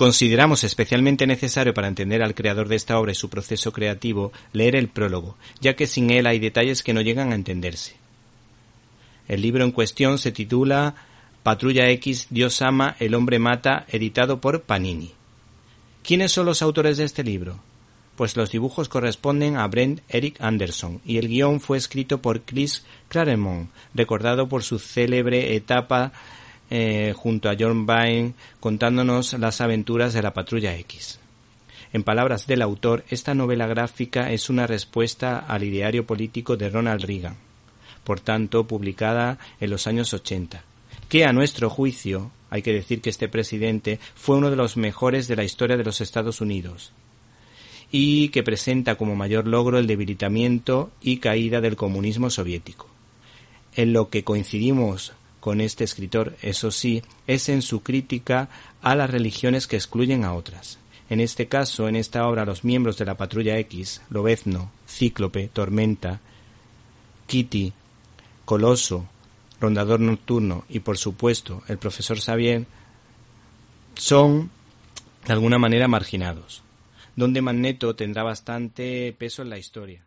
Consideramos especialmente necesario para entender al creador de esta obra y su proceso creativo leer el prólogo, ya que sin él hay detalles que no llegan a entenderse. El libro en cuestión se titula Patrulla X, Dios ama, el hombre mata, editado por Panini. ¿Quiénes son los autores de este libro? Pues los dibujos corresponden a Brent Eric Anderson y el guion fue escrito por Chris Claremont, recordado por su célebre etapa eh, junto a John Byrne contándonos las aventuras de la Patrulla X. En palabras del autor, esta novela gráfica es una respuesta al ideario político de Ronald Reagan por tanto publicada en los años 80, que a nuestro juicio, hay que decir que este presidente fue uno de los mejores de la historia de los Estados Unidos, y que presenta como mayor logro el debilitamiento y caída del comunismo soviético. En lo que coincidimos con este escritor, eso sí, es en su crítica a las religiones que excluyen a otras. En este caso, en esta obra, los miembros de la Patrulla X, Lobezno, Cíclope, Tormenta, Kitty, Coloso, Rondador Nocturno y por supuesto el profesor Xavier son de alguna manera marginados, donde Magneto tendrá bastante peso en la historia.